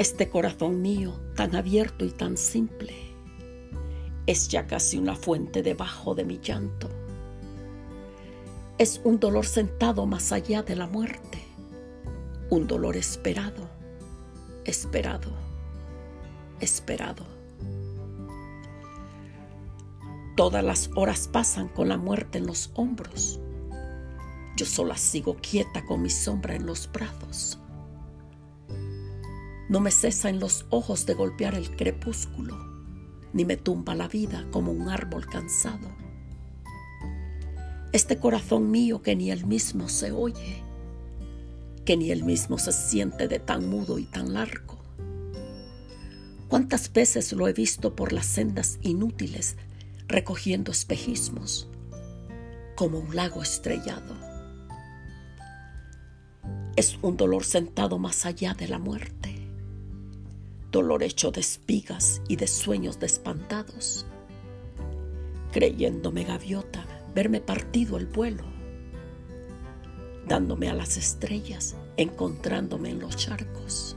Este corazón mío, tan abierto y tan simple, es ya casi una fuente debajo de mi llanto. Es un dolor sentado más allá de la muerte, un dolor esperado, esperado, esperado. Todas las horas pasan con la muerte en los hombros. Yo sola sigo quieta con mi sombra en los brazos. No me cesa en los ojos de golpear el crepúsculo, ni me tumba la vida como un árbol cansado. Este corazón mío que ni él mismo se oye, que ni él mismo se siente de tan mudo y tan largo. ¿Cuántas veces lo he visto por las sendas inútiles recogiendo espejismos como un lago estrellado. Es un dolor sentado más allá de la muerte, dolor hecho de espigas y de sueños despantados, creyéndome gaviota, verme partido el vuelo, dándome a las estrellas, encontrándome en los charcos.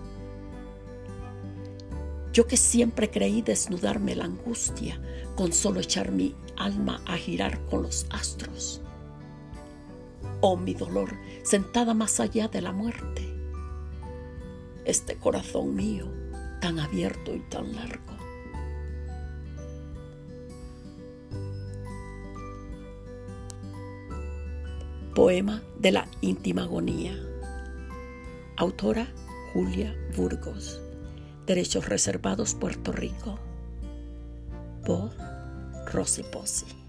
Yo que siempre creí desnudarme la angustia con solo echar mi alma a girar con los astros. Oh mi dolor, sentada más allá de la muerte. Este corazón mío, tan abierto y tan largo. Poema de la íntima agonía. Autora Julia Burgos. Derechos Reservados Puerto Rico. Por Rosy Pozzi.